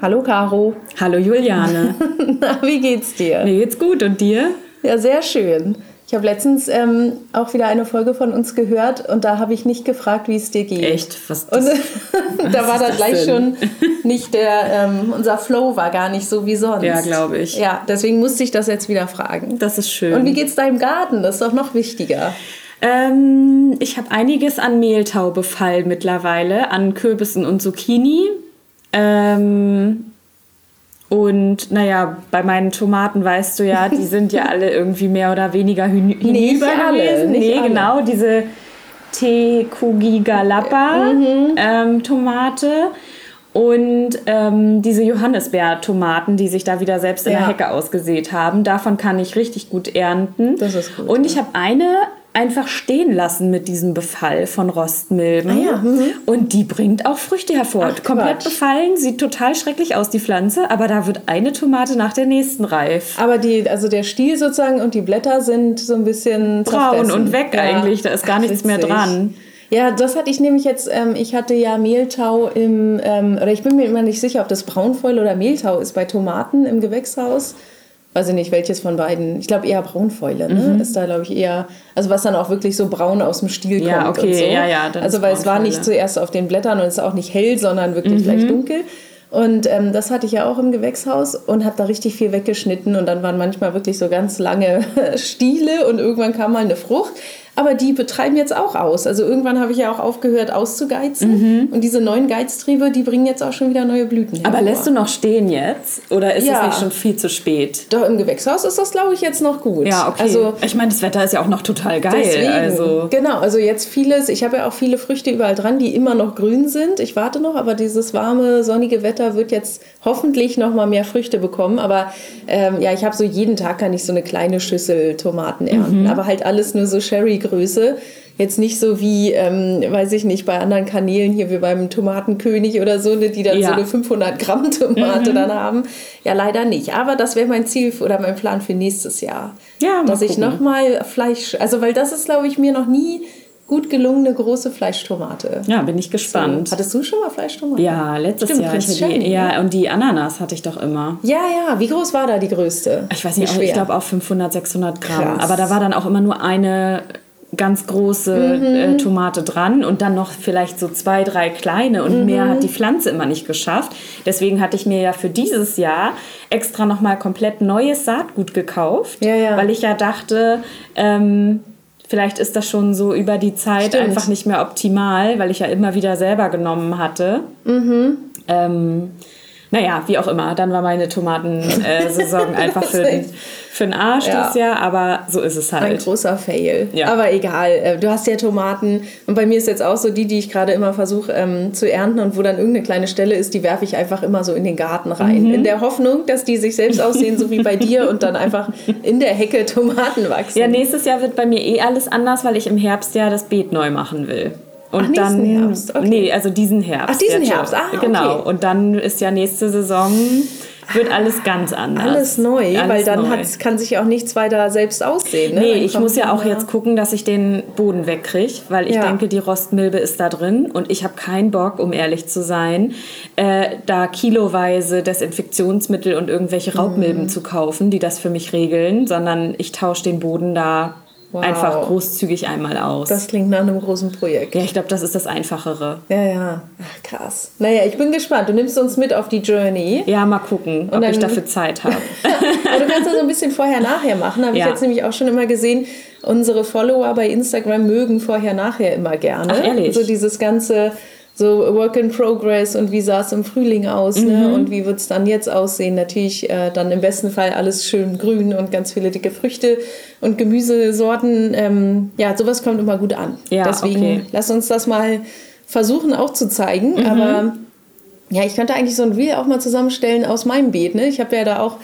Hallo Caro. Hallo Juliane. Na, wie geht's dir? Mir geht's gut und dir? Ja, sehr schön. Ich habe letztens ähm, auch wieder eine Folge von uns gehört und da habe ich nicht gefragt, wie es dir geht. Echt? Was und da war da gleich denn? schon nicht der, ähm, unser Flow war gar nicht so wie sonst. Ja, glaube ich. Ja, deswegen musste ich das jetzt wieder fragen. Das ist schön. Und wie geht's deinem Garten? Das ist doch noch wichtiger. Ähm, ich habe einiges an Mehltaubefall mittlerweile, an Kürbissen und Zucchini. Ähm, und naja, bei meinen Tomaten weißt du ja, die sind ja alle irgendwie mehr oder weniger hinüber alle, gewesen. Nicht nee, alle. genau, diese Tekugigalapa Mhm. ähm, und ähm, diese Johannisbeer-Tomaten, die sich da wieder selbst in Ja. der Hecke ausgesät haben. Davon kann ich richtig gut ernten. Das ist gut, Und ja. ich habe eine einfach stehen lassen mit diesem Befall von Rostmilben. Ah ja, mhm. Und die bringt auch Früchte hervor. Ach, Komplett Quatsch. befallen, sieht total schrecklich aus, die Pflanze, aber da wird eine Tomate nach der nächsten reif. Aber die, also der Stiel sozusagen und die Blätter sind so ein bisschen Braun und weg eigentlich, da ist gar Ach, nichts mehr witzig. dran. Ja, das hatte ich nämlich jetzt, ähm, ich hatte ja Mehltau im, ähm, oder ich bin mir immer nicht sicher, ob das Braunfäule oder Mehltau ist bei Tomaten im Gewächshaus. Weiß ich nicht, welches von beiden. Ich glaube eher Braunfäule, ne? Mhm. Ist da, glaube ich, eher, also was dann auch wirklich so braun aus dem Stiel Ja, kommt okay, und so. ja, ja, dann Also weil es war nicht zuerst auf den Blättern und es ist auch nicht hell, sondern wirklich leicht Mhm. dunkel. Und ähm, das hatte ich ja auch im Gewächshaus und habe da richtig viel weggeschnitten und dann waren manchmal wirklich so ganz lange Stiele und irgendwann kam mal eine Frucht. Aber die betreiben jetzt auch aus. Also irgendwann habe ich ja auch aufgehört auszugeizen. Und diese neuen Geiztriebe, die bringen jetzt auch schon wieder neue Blüten Mhm. Aber hervor. lässt du noch stehen jetzt? Oder ist Ja. es nicht schon viel zu spät? Doch im Gewächshaus ist das, glaube ich, jetzt noch gut. Ja, okay. Also ich meine, das Wetter ist ja auch noch total geil. Deswegen, Also, genau, also jetzt vieles, ich habe ja auch viele Früchte überall dran, die immer noch grün sind. Ich warte noch, aber dieses warme, sonnige Wetter wird jetzt hoffentlich noch mal mehr Früchte bekommen. Aber ähm, ja, ich habe so jeden Tag kann ich so eine kleine Schüssel Tomaten ernten, aber halt alles nur so Sherry-Größe. Jetzt nicht so wie, ähm, weiß ich nicht, bei anderen Kanälen hier wie beim Tomatenkönig oder so, ne, die dann Ja. so eine 500 Gramm Tomate dann haben. Ja, leider nicht. Aber das wäre mein Ziel oder mein Plan für nächstes Jahr. Ja, dass ich gucken. noch mal Fleisch, also weil das ist, glaube ich, mir noch nie gut gelungene große Fleischtomate. ja, bin ich gespannt. Hattest du schon mal Fleischtomate? Ja, letztes Stimmt, Jahr. Ich die, ja, und die Ananas hatte ich doch immer. Ja, ja. Wie groß war da die größte? Ich weiß nicht, auch, ich glaube auch 500, 600 Gramm. Krass. Aber da war dann auch immer nur eine ganz große Mhm. äh, Tomate dran und dann noch vielleicht so zwei, drei kleine und mehr Mhm. hat die Pflanze immer nicht geschafft. Deswegen hatte ich mir ja für dieses Jahr extra nochmal komplett neues Saatgut gekauft, Ja, ja. weil ich ja dachte, ähm, vielleicht ist das schon so über die Zeit Stimmt. einfach nicht mehr optimal, weil ich ja immer wieder selber genommen hatte. Mhm. Ähm, naja, wie auch immer. Dann war meine Tomatensaison einfach für, den, für den Arsch Ja. dieses Jahr, aber so ist es Ein halt. großer Fail. Ja. Aber egal. Äh, Du hast ja Tomaten. Und bei mir ist jetzt auch so die, die ich gerade immer versuche ähm, zu ernten und wo dann irgendeine kleine Stelle ist, die werfe ich einfach immer so in den Garten rein. Mhm. In der Hoffnung, dass die sich selbst aussehen, so wie bei dir und dann einfach in der Hecke Tomaten wachsen. Ja, nächstes Jahr wird bei mir eh alles anders, weil ich im Herbst ja das Beet neu machen will. Und Ach, dann, Herbst, okay. nee, also diesen Herbst. Ach, diesen. Herbst, ah, Genau. okay. Und dann ist ja nächste Saison, wird alles ganz anders. Alles neu, weil Alles dann neu. Hat, kann sich auch nichts weiter selbst aussehen. Ne? Nee, Dann ich muss ja auch jetzt gucken, dass ich den Boden wegkriege, weil ich Ja. denke, die Rostmilbe ist da drin und ich habe keinen Bock, um ehrlich zu sein, äh, da kiloweise Desinfektionsmittel und irgendwelche Raubmilben Mhm. zu kaufen, die das für mich regeln, sondern ich tausche den Boden da Wow. einfach großzügig einmal aus. Das klingt nach einem großen Projekt. ja, ich glaube, das ist das Einfachere. Ja, ja. Ach, krass. Naja, ich bin gespannt. Du nimmst uns mit auf die Journey. Ja, mal gucken, ob ich dafür Zeit habe. Aber du kannst das so ein bisschen vorher-nachher machen. Habe Ja. ich jetzt nämlich auch schon immer gesehen. Unsere Follower bei Instagram mögen vorher-nachher immer gerne. Ach, ehrlich? So dieses ganze so Work in Progress und wie sah es im Frühling aus Mhm. ne? und wie wird es dann jetzt aussehen. Natürlich äh, dann im besten Fall alles schön grün und ganz viele dicke Früchte und Gemüsesorten. Ähm, ja, sowas kommt immer gut an. Ja, Deswegen okay. lass uns das mal versuchen auch zu zeigen. Mhm. Aber ja, ich könnte eigentlich so ein Reel auch mal zusammenstellen aus meinem Beet. Ne? Ich habe ja da auch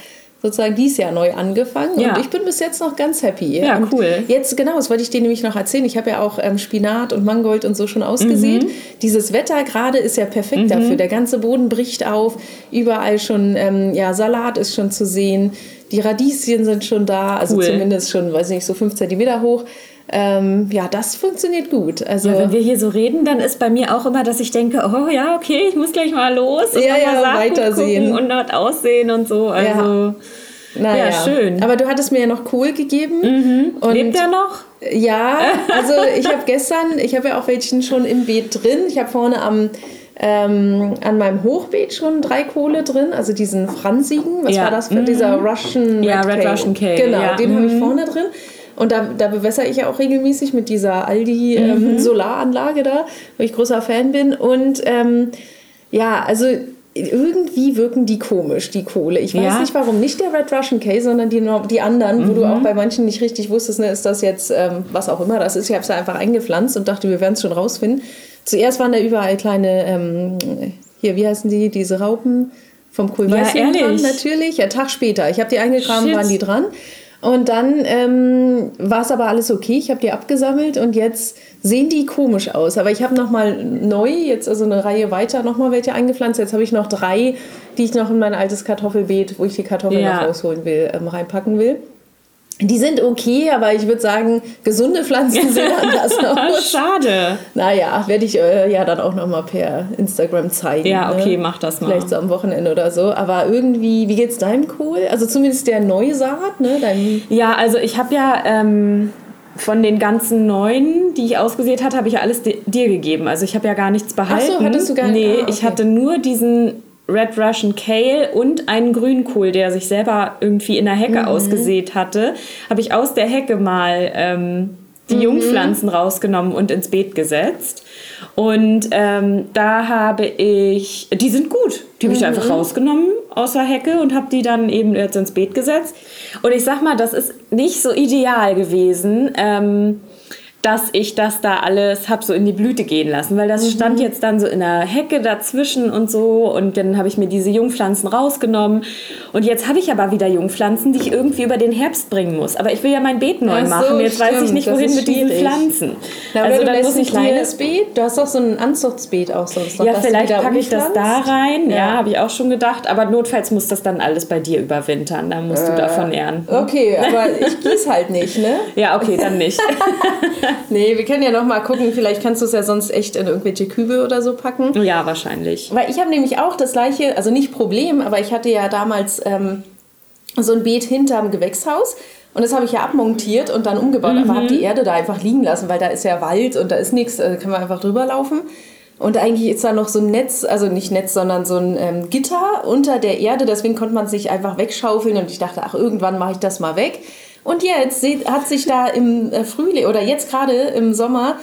sozusagen dieses Jahr neu angefangen Ja. und ich bin bis jetzt noch ganz happy. Ja, und cool. Jetzt, genau, das wollte ich dir nämlich noch erzählen. Ich habe ja auch ähm, Spinat und Mangold und so schon ausgesät. Mhm. Dieses Wetter gerade ist ja perfekt dafür. Der ganze Boden bricht auf, überall schon, ähm, ja, Salat ist schon zu sehen. Die Radieschen sind schon da, also Cool. zumindest schon, weiß nicht, so fünf Zentimeter hoch. Ähm, ja, das funktioniert gut. Also, ja, wenn wir hier so reden, dann ist bei mir auch immer, dass ich denke, oh ja, okay, ich muss gleich mal los und ja, ja, mal weitersehen und dort aussehen und so. Also, ja. Naja. Ja, schön. Aber du hattest mir ja noch Kohl gegeben. Mhm. Und Lebt er noch? Ja, also ich habe gestern, ich habe ja auch welchen schon im Beet drin. Ich habe vorne am ähm, an meinem Hochbeet schon drei Kohle drin, also diesen fransigen, was ja. war das für mhm. dieser Russian Ja, Red, Red Russian Cake. Genau, ja. den mhm. habe ich vorne drin. Und da, da bewässere ich ja auch regelmäßig mit dieser Aldi ähm, mhm. Da, wo ich großer Fan bin. Und ähm, ja, also irgendwie wirken die komisch, die Kohle. Ich weiß ja. nicht warum. Nicht der Red Russian Case, sondern die, die anderen, mhm. wo du mhm. auch bei manchen nicht richtig wusstest, ne, ist das jetzt, ähm, was auch immer das ist. Ich habe es einfach eingepflanzt und dachte, wir werden es schon rausfinden. Zuerst waren da überall kleine, ähm, hier, wie heißen die, diese Raupen vom Kohlweißling ja, dran, natürlich. Ja, Tag später. Ich habe die eingegraben, Shit. waren die dran. Und dann ähm, war es aber alles okay. Ich habe die abgesammelt und jetzt sehen die komisch aus. Aber ich habe nochmal neu, jetzt also eine Reihe weiter, nochmal welche eingepflanzt. Jetzt habe ich noch drei, die ich noch in mein altes Kartoffelbeet, wo ich die Kartoffeln ja. noch rausholen will, ähm, reinpacken will. Die sind okay, aber ich würde sagen, gesunde Pflanzen sehen anders aus. Schade. Naja, werde ich äh, ja dann auch nochmal per Instagram zeigen. Ja, ne? okay, ne? mach das mal. Vielleicht so am Wochenende oder so. Aber irgendwie, wie geht's deinem Kohl? Also zumindest der Neusaat, ne? Dein ja, also ich habe ja ähm, von den ganzen neuen, die ich ausgesät hatte, habe ich ja alles dir gegeben. Also ich habe ja gar nichts behalten. Ach so, hattest du gar nicht? Nee, ah, okay. ich hatte nur diesen Red Russian Kale und einen Grünkohl, der sich selber irgendwie in der Hecke mhm. ausgesät hatte, habe ich aus der Hecke mal ähm, die mhm. Jungpflanzen rausgenommen und ins Beet gesetzt. Und ähm, da habe ich, die sind gut, die habe ich mhm. einfach rausgenommen aus der Hecke und habe die dann eben jetzt ins Beet gesetzt. Und ich sag mal, das ist nicht so ideal gewesen. Ähm, dass ich das da alles habe so in die Blüte gehen lassen, weil das mhm. stand jetzt dann so in der Hecke dazwischen und so und dann habe ich mir diese Jungpflanzen rausgenommen und jetzt habe ich aber wieder Jungpflanzen, die ich irgendwie über den Herbst bringen muss. Aber ich will ja mein Beet neu so, machen. Jetzt stimmt, weiß ich nicht, wohin mit diesen Pflanzen. Na, also dann muss ich ein kleines Beet. Du hast doch so ein Anzuchtsbeet auch sonst. Ja, vielleicht packe ich das da rein. Ja, ja habe ich auch schon gedacht. Aber notfalls muss das dann alles bei dir überwintern. Da musst äh, du davon ernten. Okay, aber ich gieße halt nicht, ne? Ja, okay, dann nicht. nee, wir können ja noch mal gucken. Vielleicht kannst du es ja sonst echt in irgendwelche Kübel oder so packen. Ja, wahrscheinlich. Weil ich habe nämlich auch das gleiche, also nicht Problem, aber ich hatte ja damals ähm, so ein Beet hinterm Gewächshaus. Und das habe ich ja abmontiert und dann umgebaut. Mhm. Aber habe die Erde da einfach liegen lassen, weil da ist ja Wald und da ist nichts, da kann man einfach drüber laufen. Und eigentlich ist da noch so ein Netz, also nicht Netz, sondern so ein ähm, Gitter unter der Erde. Deswegen konnte man es nicht einfach wegschaufeln. Und ich dachte, ach, irgendwann mache ich das mal weg. Und jetzt hat sich da im äh, Frühling oder jetzt gerade im Sommer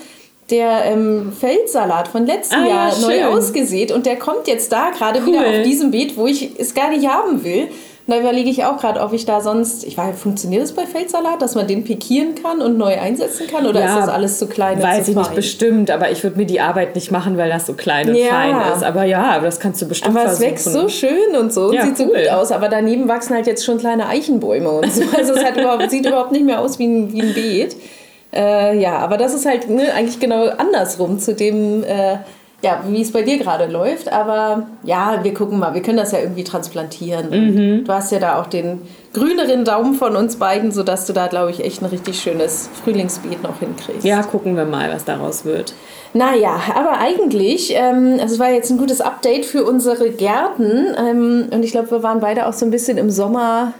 der ähm, Feldsalat von letztem ah, Jahr ja, neu ausgesät und der kommt jetzt da gerade cool. wieder auf diesem Beet, wo ich es gar nicht haben will. Und da überlege ich auch gerade, ob ich da sonst, ich weiß, funktioniert das bei Feldsalat, dass man den pikieren kann und neu einsetzen kann? Oder ja, ist das alles zu klein und Weiß ich fein? nicht bestimmt, aber ich würde mir die Arbeit nicht machen, weil das so klein und ja. fein ist. Aber ja, das kannst du bestimmt Aber versuchen. es wächst so schön und so ja, und sieht cool. so gut aus. Aber daneben wachsen halt jetzt schon kleine Eichenbäume und so. Also es überhaupt, sieht überhaupt nicht mehr aus wie ein, wie ein Beet. Äh, ja, aber das ist halt ne, eigentlich genau andersrum zu dem... Äh, ja, wie es bei dir gerade läuft. Aber ja, wir gucken mal, wir können das ja irgendwie transplantieren. Mhm. Du hast ja da auch den grüneren Daumen von uns beiden, sodass du da, glaube ich, echt ein richtig schönes Frühlingsbeet noch hinkriegst. Ja, gucken wir mal, was daraus wird. Naja, aber eigentlich, ähm, also es war jetzt ein gutes Update für unsere Gärten. Ähm, und ich glaube, wir waren beide auch so ein bisschen im Sommer.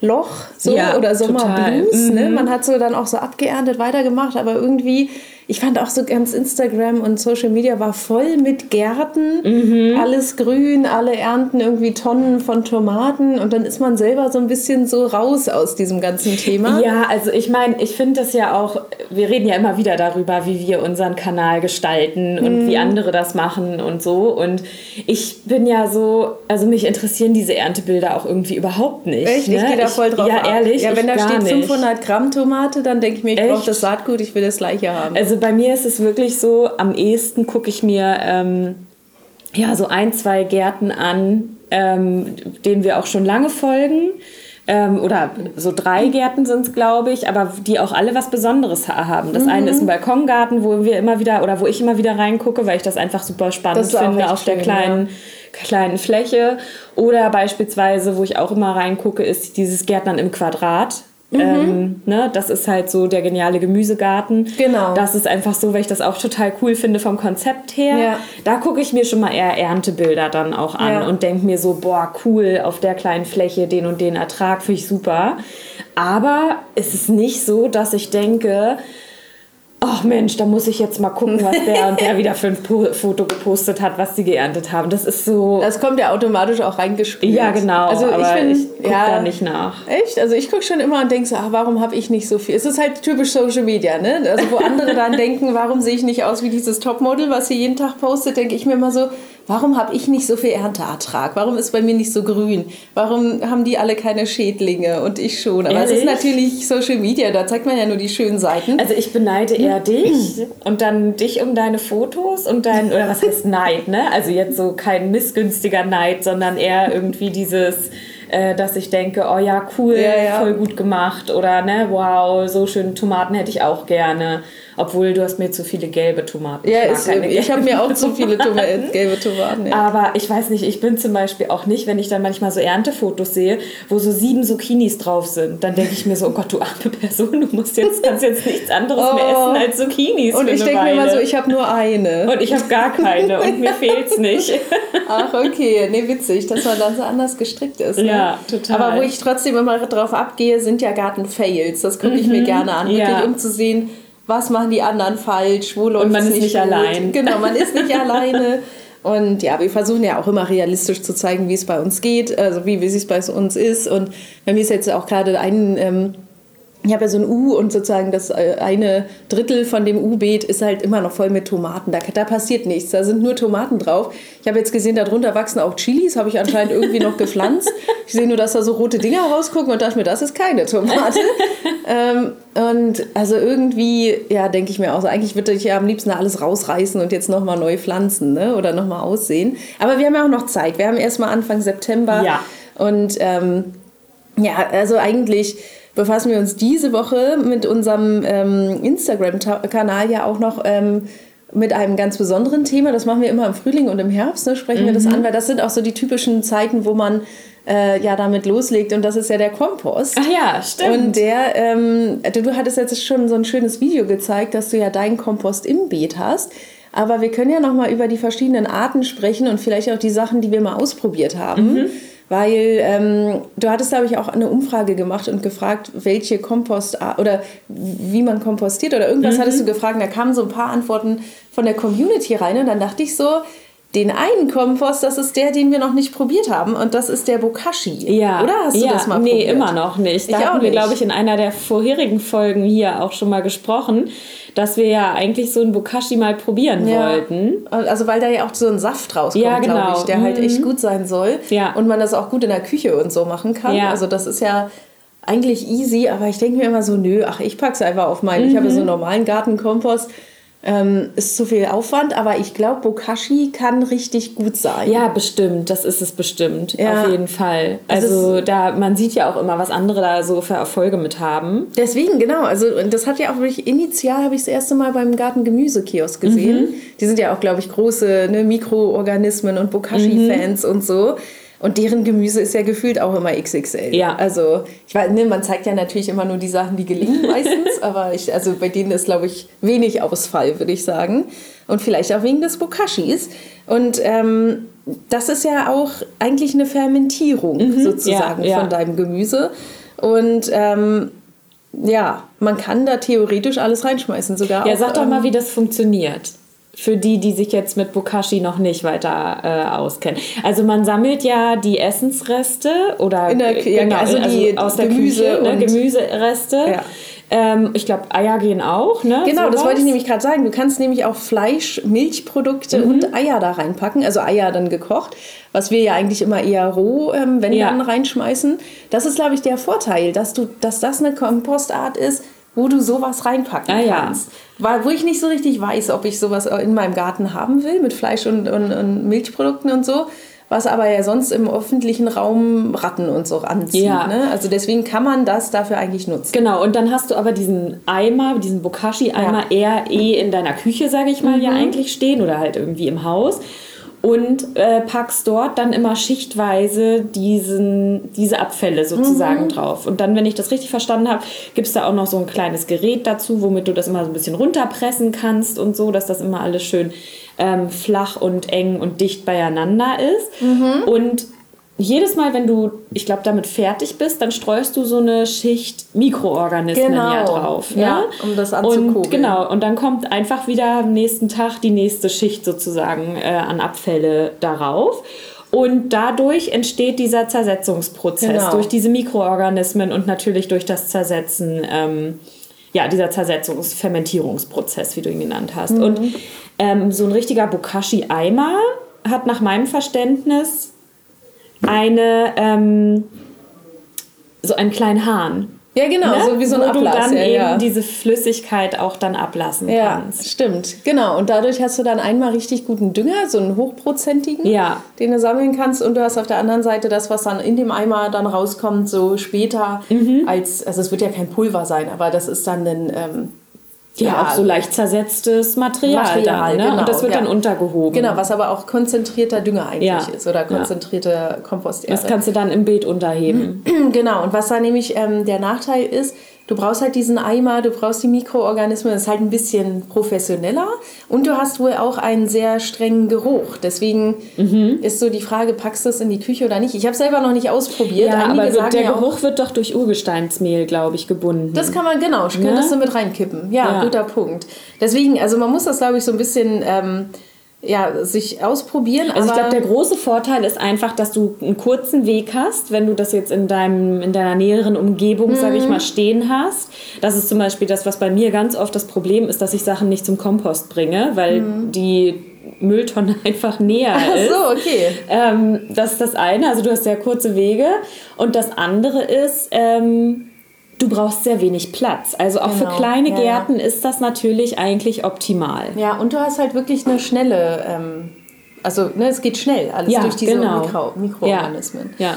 Loch so ja, oder Sommerblues. Ne? Mhm. Man hat so dann auch so abgeerntet weitergemacht, aber irgendwie ich fand auch so ganz Instagram und Social Media war voll mit Gärten, mhm. alles grün, alle ernten irgendwie Tonnen von Tomaten und dann ist man selber so ein bisschen so raus aus diesem ganzen Thema. Ja, also ich meine, ich finde das ja auch, wir reden ja immer wieder darüber, wie wir unseren Kanal gestalten und mhm. wie andere das machen und so und ich bin ja so, also mich interessieren diese Erntebilder auch irgendwie überhaupt nicht. Echt? Ne? Ich gehe da voll drauf Ja, ehrlich? Ja, wenn da steht 500 Gramm Tomate, dann denke ich mir, ich brauche das Saatgut, ich will das gleiche haben. Also bei mir ist es wirklich so, am ehesten gucke ich mir ähm, ja, so ein, zwei Gärten an, ähm, denen wir auch schon lange folgen. Ähm, oder so drei Gärten sind es, glaube ich, aber die auch alle was Besonderes haben. Das mhm. eine ist ein Balkongarten, wo wir immer wieder oder wo ich immer wieder reingucke, weil ich das einfach super spannend finde auf schön, der kleinen, ja. kleinen Fläche. Oder beispielsweise, wo ich auch immer reingucke, ist dieses Gärtnern im Quadrat. Mhm. Ähm, ne, das ist halt so der geniale Gemüsegarten. Genau. Das ist einfach so, weil ich das auch total cool finde vom Konzept her. Ja. Da gucke ich mir schon mal eher Erntebilder dann auch an Ja. und denke mir so, boah, cool, auf der kleinen Fläche den und den Ertrag finde ich super. Aber es ist nicht so, dass ich denke, ach Mensch, da muss ich jetzt mal gucken, was der und der wieder für ein Po- Foto gepostet hat, was sie geerntet haben. Das ist so. Das kommt ja automatisch auch reingespielt. ja, genau. Also ich finde, ich gucke ja, da nicht nach. Echt? Also ich gucke schon immer und denke so, ach, warum habe ich nicht so viel? Es ist halt typisch Social Media, ne? Also wo andere dann denken, warum sehe ich nicht aus wie dieses Topmodel, was hier jeden Tag postet, denke ich mir immer so, warum habe ich nicht so viel Ernteertrag? Warum ist bei mir nicht so grün? Warum haben die alle keine Schädlinge und ich schon? Aber es ist Ehrlich? natürlich Social Media, da zeigt man ja nur die schönen Seiten. Also ich beneide eher dich und dann dich um deine Fotos und dein, oder was heißt Neid, ne? Also jetzt so kein missgünstiger Neid, sondern eher irgendwie dieses, äh, dass ich denke, oh ja, cool, Ja, ja. voll gut gemacht oder ne, wow, so schöne Tomaten hätte ich auch gerne. Obwohl du hast mir zu viele gelbe Tomaten. ja, keine ich habe mir auch zu viele Tomaten, gelbe Tomaten. Ja. Aber ich weiß nicht, ich bin zum Beispiel auch nicht, wenn ich dann manchmal so Erntefotos sehe, wo so sieben Zucchinis drauf sind, dann denke ich mir so, oh Gott, du arme Person, du musst jetzt, kannst jetzt nichts anderes mehr Oh. essen als Zucchinis. Und ich denke mir immer so, ich habe nur eine. Und ich habe gar keine und mir fehlt's nicht. Ach, okay. Nee, witzig, dass man dann so anders gestrickt ist. Ne? Ja, total. Aber wo ich trotzdem immer drauf abgehe, sind ja Garten-Fails. Das gucke ich mir gerne an, wirklich, Mhm. ja. um zu sehen, was machen die anderen falsch, wo läuft man es ist nicht gut. allein. Genau, man ist nicht alleine. Und ja, wir versuchen ja auch immer realistisch zu zeigen, wie es bei uns geht, also wie, wie es bei uns ist. Und bei mir ist jetzt auch gerade ein... Ähm, ich habe ja so ein U und sozusagen das äh, eine Drittel von dem U-Beet ist halt immer noch voll mit Tomaten. Da, da passiert nichts, da sind nur Tomaten drauf. Ich habe jetzt gesehen, darunter wachsen auch Chilis, habe ich anscheinend irgendwie noch gepflanzt. Ich sehe nur, dass da so rote Dinger rausgucken und dachte mir, das ist keine Tomate. ähm, und also irgendwie, ja, denke ich mir auch so, eigentlich würde ich ja am liebsten alles rausreißen und jetzt nochmal neu pflanzen ne? oder nochmal aussehen. Aber wir haben ja auch noch Zeit. Wir haben erst mal Anfang September. Ja. Und ähm, ja, also eigentlich befassen wir uns diese Woche mit unserem ähm, Instagram-Kanal ja auch noch ähm, mit einem ganz besonderen Thema. Das machen wir immer im Frühling und im Herbst, ne, sprechen wir das an, weil das sind auch so die typischen Zeiten, wo man äh, ja damit loslegt. Und das ist ja der Kompost. Ach ja, stimmt. Und der, ähm, du, du hattest jetzt schon so ein schönes Video gezeigt, dass du ja deinen Kompost im Beet hast. Aber wir können ja noch mal über die verschiedenen Arten sprechen und vielleicht auch die Sachen, die wir mal ausprobiert haben. Mhm. Weil ähm, du hattest, glaube ich, auch eine Umfrage gemacht und gefragt, welche Kompost oder wie man kompostiert oder irgendwas Mhm. hattest du gefragt. Und da kamen so ein paar Antworten von der Community rein und dann dachte ich so, den einen Kompost, das ist der, den wir noch nicht probiert haben und das ist der Bokashi. Ja, Oder hast du ja, das mal nee, probiert? immer noch nicht. Da Ich hatten wir, glaube ich, in einer der vorherigen Folgen hier auch schon mal gesprochen, dass wir ja eigentlich so ein Bokashi mal probieren wollten. Also weil da ja auch so ein Saft rauskommt, Ja, glaube genau. ich, der halt echt gut sein soll. Ja. Und man das auch gut in der Küche und so machen kann. Ja. Also das ist ja eigentlich easy, aber ich denke mir immer so, nö, ach, ich pack's einfach auf meinen. Ich habe Mhm. so einen normalen Gartenkompost. Ähm, ist zu viel Aufwand, aber ich glaube, Bokashi kann richtig gut sein. Ja, bestimmt. Das ist es bestimmt. Ja. Auf jeden Fall. Also da, man sieht ja auch immer, was andere da so für Erfolge mit haben. Deswegen, genau. Also das hat ja auch wirklich, initial habe ich das erste Mal beim Gartengemüsekiosk gesehen. Mhm. Die sind ja auch, glaube ich, große ne, Mikroorganismen und Bokashi-Fans Mhm. und so. Und deren Gemüse ist ja gefühlt auch immer XXL. Ja. Also, ich weiß, ne, man zeigt ja natürlich immer nur die Sachen, die gelingen meistens, aber ich, also bei denen ist, glaube ich, wenig Ausfall, würde ich sagen. Und vielleicht auch wegen des Bokashis. Und ähm, das ist ja auch eigentlich eine Fermentierung sozusagen Mhm. ja, ja. von deinem Gemüse. Und ähm, ja, man kann da theoretisch alles reinschmeißen, sogar Ja, auch, sag doch ähm, mal, wie das funktioniert. Für die, die sich jetzt mit Bokashi noch nicht weiter äh, auskennen. Also man sammelt ja die Essensreste oder der Kü- ja, also die aus der Gemüse Küche, ne, Gemüsereste. Ja. Ähm, ich glaube, Eier gehen auch, ne? Genau, das Sowas. wollte ich nämlich gerade sagen. Du kannst nämlich auch Fleisch, Milchprodukte Mhm. und Eier da reinpacken. Also Eier dann gekocht, was wir ja eigentlich immer eher roh, ähm, wenn Ja. dann reinschmeißen. Das ist, glaube ich, der Vorteil, dass, du, dass das eine Kompostart ist, wo du sowas reinpacken Ah, ja. kannst. Weil, wo ich nicht so richtig weiß, ob ich sowas in meinem Garten haben will, mit Fleisch und, und, und Milchprodukten und so. Was aber ja sonst im öffentlichen Raum Ratten und so anzieht. Ja. Ne? Also deswegen kann man das dafür eigentlich nutzen. Genau, und dann hast du aber diesen Eimer, diesen Bokashi-Eimer eher eh in deiner Küche, sage ich mal, Mhm. ja eigentlich stehen oder halt irgendwie im Haus. Und äh, packst dort dann immer schichtweise diesen, diese Abfälle sozusagen mhm. drauf. Und dann, wenn ich das richtig verstanden habe, gibt es da auch noch so ein kleines Gerät dazu, womit du das immer so ein bisschen runterpressen kannst und so, dass das immer alles schön ähm, flach und eng und dicht beieinander ist. Mhm. Und jedes Mal, wenn du, ich glaube, damit fertig bist, dann streust du so eine Schicht Mikroorganismen genau. ja drauf. Ne? Ja, um das anzukugeln. Und, genau, und dann kommt einfach wieder am nächsten Tag die nächste Schicht sozusagen äh, an Abfälle darauf. Und dadurch entsteht dieser Zersetzungsprozess genau. durch diese Mikroorganismen und natürlich durch das Zersetzen, ähm, ja, dieser Zersetzungsfermentierungsprozess, wie du ihn genannt hast. Mhm. Und ähm, so ein richtiger Bokashi-Eimer hat nach meinem Verständnis eine, ähm, so einen kleinen Hahn. Ja, genau, ne? so wie so ein Wo Ablass. du dann ja, eben ja. diese Flüssigkeit auch dann ablassen ja, kannst. Stimmt, genau. Und dadurch hast du dann einmal richtig guten Dünger, so einen hochprozentigen, ja. den du sammeln kannst. Und du hast auf der anderen Seite das, was dann in dem Eimer dann rauskommt, so später Mhm. als, also es wird ja kein Pulver sein, aber das ist dann ein, ähm, Ja, auch so leicht zersetztes Material, Material, dann, ne? genau, Und das wird ja. dann untergehoben. Genau, was aber auch konzentrierter Dünger eigentlich Ja. ist oder konzentrierte Komposterde. Das kannst du dann im Beet unterheben. Genau, und was da nämlich ähm, der Nachteil ist, du brauchst halt diesen Eimer, du brauchst die Mikroorganismen, das ist halt ein bisschen professioneller und du hast wohl auch einen sehr strengen Geruch. Deswegen Mhm. ist so die Frage, packst du es in die Küche oder nicht? Ich habe selber noch nicht ausprobiert. Ja, Einige aber sagen der ja auch, Geruch wird doch durch Urgesteinsmehl, glaube ich, gebunden. das kann man, genau, könntest du mit reinkippen. Ja, Ja. guter Punkt. Deswegen, also man muss das, glaube ich, so ein bisschen ähm, ja, sich ausprobieren. Also ich glaube, der große Vorteil ist einfach, dass du einen kurzen Weg hast, wenn du das jetzt in, deinem, in deiner näheren Umgebung, sage Mhm. ich mal, stehen hast. Das ist zum Beispiel das, was bei mir ganz oft das Problem ist, dass ich Sachen nicht zum Kompost bringe, weil die Mülltonne einfach näher Mhm. Ach ist. so, okay. Ähm, das ist das eine, also du hast sehr kurze Wege. Und das andere ist, ähm, du brauchst sehr wenig Platz. Also auch Genau, für kleine ja, ja. Gärten ist das natürlich eigentlich optimal. Ja, und du hast halt wirklich eine schnelle, ähm, also ne, es geht schnell, alles Ja, durch diese genau. Mikro Mikroorganismen. Ja.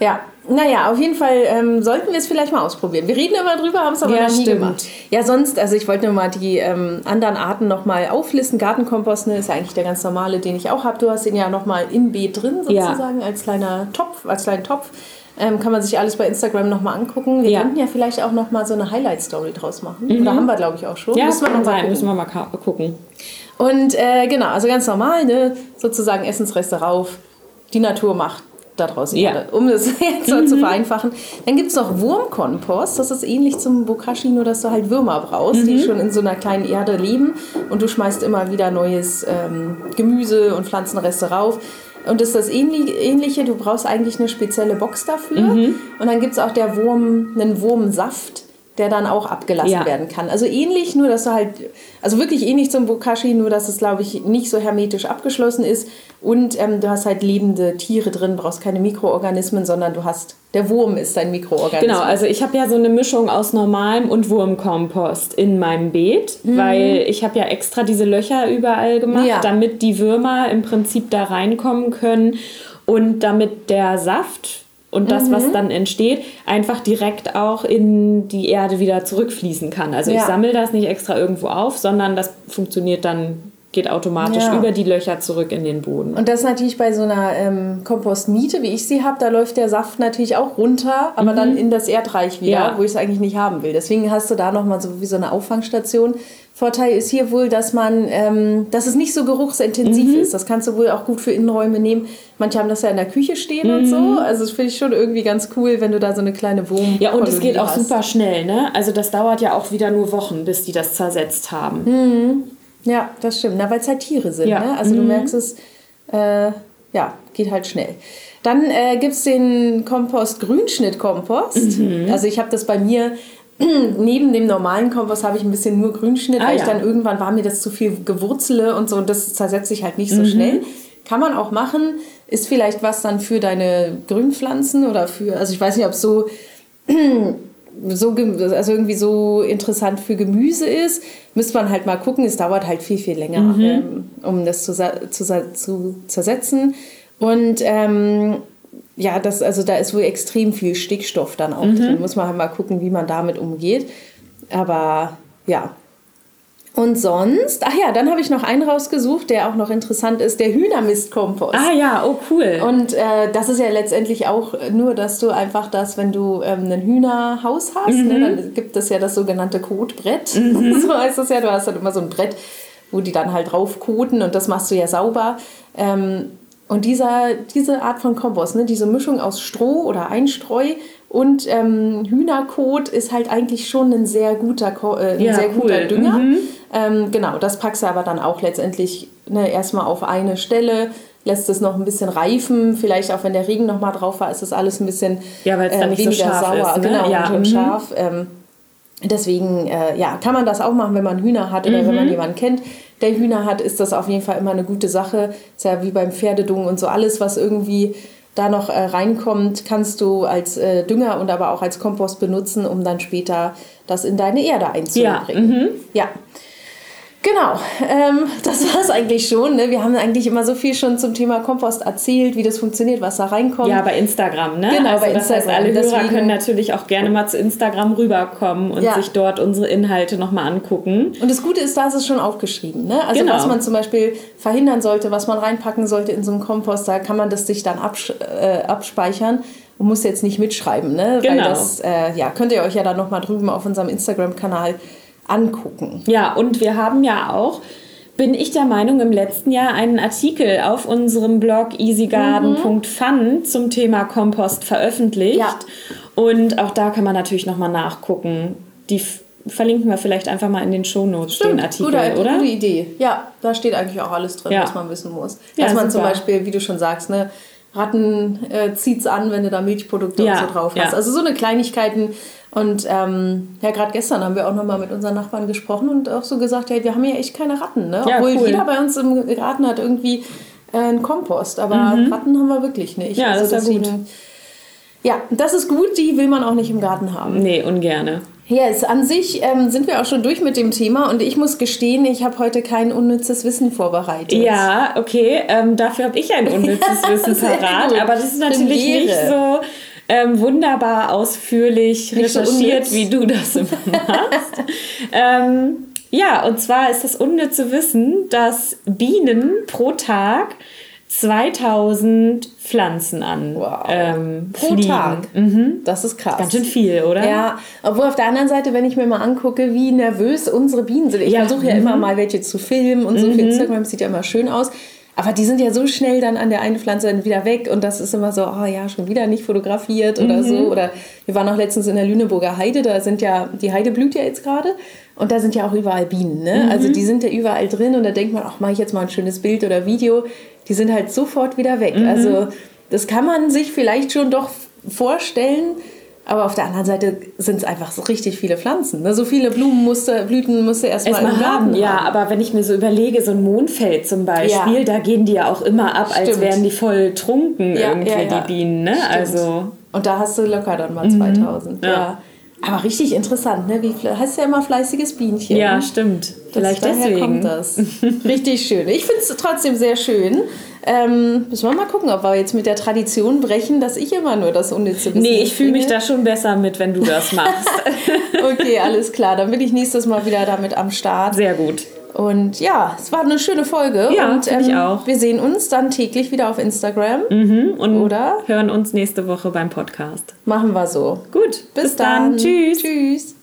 Ja. naja, auf jeden Fall ähm, sollten wir es vielleicht mal ausprobieren. Wir reden immer drüber, haben es aber Ja, noch nie stimmt. gemacht. Ja, sonst, also ich wollte nur mal die ähm, anderen Arten nochmal auflisten. Gartenkompost ne, ist ja eigentlich der ganz normale, den ich auch habe. Du hast den ja nochmal im Beet drin Ja. sozusagen, als kleiner Topf, als kleinen Topf. Ähm, kann man sich alles bei Instagram nochmal angucken. Wir Ja. könnten ja vielleicht auch nochmal so eine Highlight-Story draus machen. Oder haben wir, glaube ich, auch schon. Ja, Müssen wir kann sein. gucken. Müssen wir mal gucken. Und äh, genau, also ganz normal, ne? sozusagen Essensreste rauf, die Natur macht da draußen Ja. gerade, um das jetzt so zu vereinfachen. Dann gibt es noch Wurmkompost, das ist ähnlich zum Bokashi, nur dass du halt Würmer brauchst, die schon in so einer kleinen Erde leben und du schmeißt immer wieder neues ähm, Gemüse und Pflanzenreste rauf. Und das ist das Ähnli- Ähnliche, du brauchst eigentlich eine spezielle Box dafür. Und dann gibt es auch der Wurm, einen Wurmsaft, der dann auch abgelassen Ja. werden kann. Also ähnlich, nur dass du halt, also wirklich ähnlich zum Bokashi, nur dass es, glaube ich, nicht so hermetisch abgeschlossen ist. Und ähm, du hast halt lebende Tiere drin, brauchst keine Mikroorganismen, sondern du hast, der Wurm ist dein Mikroorganismus. Genau, also ich habe ja so eine Mischung aus normalem und Wurmkompost in meinem Beet, weil ich habe ja extra diese Löcher überall gemacht, Ja. damit die Würmer im Prinzip da reinkommen können und damit der Saft und das, was dann entsteht, einfach direkt auch in die Erde wieder zurückfließen kann. Also ich Ja. sammle das nicht extra irgendwo auf, sondern das funktioniert dann, geht automatisch Ja. über die Löcher zurück in den Boden. Und das ist natürlich bei so einer ähm, Kompostmiete, wie ich sie habe, da läuft der Saft natürlich auch runter, aber dann in das Erdreich wieder, Ja. wo ich es eigentlich nicht haben will. Deswegen hast du da nochmal so wie so eine Auffangstation. Vorteil ist hier wohl, dass man, ähm, dass es nicht so geruchsintensiv ist. Das kannst du wohl auch gut für Innenräume nehmen. Manche haben das ja in der Küche stehen und so. Also das finde ich schon irgendwie ganz cool, wenn du da so eine kleine Wurm Ja, und es geht auch hast. super schnell, ne? Also das dauert ja auch wieder nur Wochen, bis die das zersetzt haben. Ja, das stimmt. Na, weil es halt Tiere sind. Ja. Ne? Also du merkst es, äh, ja, geht halt schnell. Dann äh, gibt es den Kompost Grünschnittkompost. Mhm. Also ich habe das bei mir, neben dem normalen Kompost habe ich ein bisschen nur Grünschnitt, Ah, weil ich ja. dann irgendwann war mir das zu viel Gewurzele und so und das zersetzt sich halt nicht Mhm. so schnell. Kann man auch machen. Ist vielleicht was dann für deine Grünpflanzen oder für, also ich weiß nicht, ob so so, also irgendwie so interessant für Gemüse ist, müsste man halt mal gucken. Es dauert halt viel, viel länger, ähm, um das zu, zu, zu zersetzen. Und ähm, ja, das, also da ist wohl extrem viel Stickstoff dann auch drin. Muss man halt mal gucken, wie man damit umgeht. Aber ja. Und sonst, ach ja, dann habe ich noch einen rausgesucht, der auch noch interessant ist, der Hühnermistkompost. Ah ja, oh cool. Und äh, das ist ja letztendlich auch nur, dass du einfach das, wenn du ähm, ein Hühnerhaus hast, mhm. ne, dann gibt es ja das sogenannte Kotbrett. Mhm. so heißt das ja, du hast dann immer so ein Brett, wo die dann halt drauf koten und das machst du ja sauber. Ähm, und dieser, diese Art von Kompost, ne, diese Mischung aus Stroh oder Einstreu und ähm, Hühnerkot ist halt eigentlich schon ein sehr guter, äh, ein ja, sehr cool. guter Dünger. Mhm. Ähm, genau, das packst du aber dann auch letztendlich ne, erstmal auf eine Stelle, lässt es noch ein bisschen reifen. Vielleicht auch wenn der Regen noch mal drauf war, ist das alles ein bisschen ja, äh, weniger so sauer, ist, ne? genau, ja. und mhm. scharf. Ähm, deswegen äh, ja, kann man das auch machen, wenn man Hühner hat oder mhm. wenn man jemanden kennt, der Hühner hat, ist das auf jeden Fall immer eine gute Sache. Ist ja wie beim Pferdedung und so alles, was irgendwie da noch äh, reinkommt, kannst du als äh, Dünger und aber auch als Kompost benutzen, um dann später das in deine Erde einzubringen. Ja. Mhm. ja. Genau, ähm, das war es eigentlich schon. Ne? Wir haben eigentlich immer so viel schon zum Thema Kompost erzählt, wie das funktioniert, was da reinkommt. Ja, bei Instagram, ne? Genau, also bei Instagram. Das heißt, alle Hörer Deswegen, können natürlich auch gerne mal zu Instagram rüberkommen und ja. sich dort unsere Inhalte nochmal angucken. Und das Gute ist, da ist es schon aufgeschrieben. Ne? Also genau. was man zum Beispiel verhindern sollte, was man reinpacken sollte in so einen Kompost, da kann man das sich dann abs äh, abspeichern und muss jetzt nicht mitschreiben. Ne? Genau. Weil das äh, ja, könnt ihr euch ja dann nochmal drüben auf unserem Instagram-Kanal angucken. Ja, und wir haben ja auch, bin ich der Meinung, im letzten Jahr einen Artikel auf unserem Blog easygarden.fun mhm. zum Thema Kompost veröffentlicht. Ja. Und auch da kann man natürlich nochmal nachgucken. Die verlinken wir vielleicht einfach mal in den Shownotes Stimmt, den Artikel, gute, oder? Gute Idee. Ja, da steht eigentlich auch alles drin, ja. was man wissen muss. Dass ja, man super. zum Beispiel, wie du schon sagst, ne, Ratten äh, es an, wenn du da Milchprodukte ja, und so drauf hast. Ja. Also so eine Kleinigkeiten. Und ähm, ja, gerade gestern haben wir auch nochmal mit unseren Nachbarn gesprochen und auch so gesagt, hey, wir haben ja echt keine Ratten. Ne? Ja, Obwohl cool. jeder bei uns im Garten hat irgendwie äh, einen Kompost, aber mhm. Ratten haben wir wirklich nicht. Ja, also das ist ja gut. Ja, das ist gut, die will man auch nicht im Garten haben. Nee, ungerne. Ja, yes, an sich ähm, sind wir auch schon durch mit dem Thema und ich muss gestehen, ich habe heute kein unnützes Wissen vorbereitet. Ja, okay, ähm, dafür habe ich ein unnützes Wissen parat, aber das ist natürlich Premiere. nicht so ähm, wunderbar ausführlich nicht recherchiert, so wie du das immer machst. ähm, ja, und zwar ist das unnütze Wissen, dass Bienen pro Tag 2000 Pflanzen an. Wow. Ähm, Pro fliegen. Tag. Mhm. Das ist krass. Ganz schön viel, oder? Ja, obwohl auf der anderen Seite, wenn ich mir mal angucke, wie nervös unsere Bienen sind. Ich ja. versuche ja mhm. immer mal welche zu filmen und so mhm. für Instagram sieht ja immer schön aus. Aber die sind ja so schnell dann an der einen Pflanze dann wieder weg und das ist immer so, oh ja, schon wieder nicht fotografiert oder mhm. so. Oder wir waren auch letztens in der Lüneburger Heide, da sind ja, die Heide blüht ja jetzt gerade und da sind ja auch überall Bienen. Ne? Mhm. Also die sind ja überall drin und da denkt man, ach, mache ich jetzt mal ein schönes Bild oder Video. Die sind halt sofort wieder weg. Mhm. Also das kann man sich vielleicht schon doch vorstellen, aber auf der anderen Seite sind es einfach so richtig viele Pflanzen. Ne? So viele Blumen musste, Blüten musste erst, erst mal, haben. Ja, aber wenn ich mir so überlege, so ein Mondfeld zum Beispiel, ja. da gehen die ja auch immer ab, Stimmt. als wären die voll trunken ja, irgendwie, ja, die Bienen. Ne? Also Und da hast du locker dann mal 2000. Mhm. ja. Aber richtig interessant, ne? Wie heißt ja immer fleißiges Bienchen. Ja, stimmt. Vielleicht das, deswegen. kommt das. richtig schön. Ich finde es trotzdem sehr schön. Ähm, müssen wir mal gucken, ob wir jetzt mit der Tradition brechen, dass ich immer nur das unnütze Wissen Nee, ich fühle mich da schon besser mit, wenn du das machst. okay, alles klar. Dann bin ich nächstes Mal wieder damit am Start. Sehr gut. Und ja, es war eine schöne Folge. Ja, und ähm, ich auch. Wir sehen uns dann täglich wieder auf Instagram. Mhm, und oder hören uns nächste Woche beim Podcast. Machen wir so. Gut, bis, bis dann. dann. Tschüss. Tschüss.